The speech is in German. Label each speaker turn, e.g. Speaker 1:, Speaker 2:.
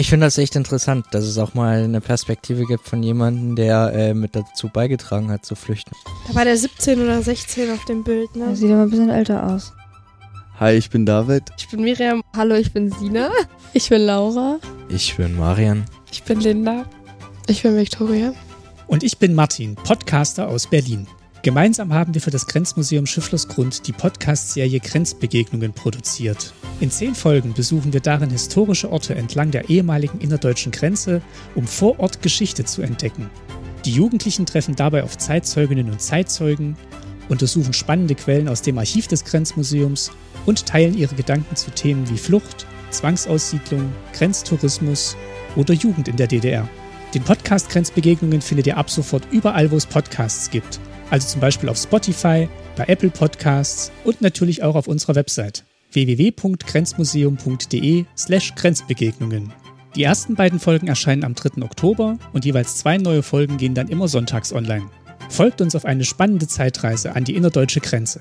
Speaker 1: Ich finde das echt interessant, dass es auch mal eine Perspektive gibt von jemandem, der äh, mit dazu beigetragen hat, zu flüchten.
Speaker 2: Da war der 17 oder 16 auf dem Bild, ne?
Speaker 3: Er sieht aber ein bisschen älter aus.
Speaker 4: Hi, ich bin David.
Speaker 2: Ich bin Miriam.
Speaker 5: Hallo, ich bin Sina. Ich bin Laura.
Speaker 1: Ich bin Marian.
Speaker 5: Ich bin Linda.
Speaker 2: Ich bin Victoria.
Speaker 6: Und ich bin Martin, Podcaster aus Berlin. Gemeinsam haben wir für das Grenzmuseum Schifflersgrund die Podcast-Serie Grenzbegegnungen produziert. In zehn Folgen besuchen wir darin historische Orte entlang der ehemaligen innerdeutschen Grenze, um vor Ort Geschichte zu entdecken. Die Jugendlichen treffen dabei auf Zeitzeuginnen und Zeitzeugen, untersuchen spannende Quellen aus dem Archiv des Grenzmuseums und teilen ihre Gedanken zu Themen wie Flucht, Zwangsaussiedlung, Grenztourismus oder Jugend in der DDR. Den Podcast Grenzbegegnungen findet ihr ab sofort überall, wo es Podcasts gibt also zum Beispiel auf Spotify, bei Apple Podcasts und natürlich auch auf unserer Website www.grenzmuseum.de/slash Grenzbegegnungen. Die ersten beiden Folgen erscheinen am 3. Oktober und jeweils zwei neue Folgen gehen dann immer sonntags online. Folgt uns auf eine spannende Zeitreise an die innerdeutsche Grenze.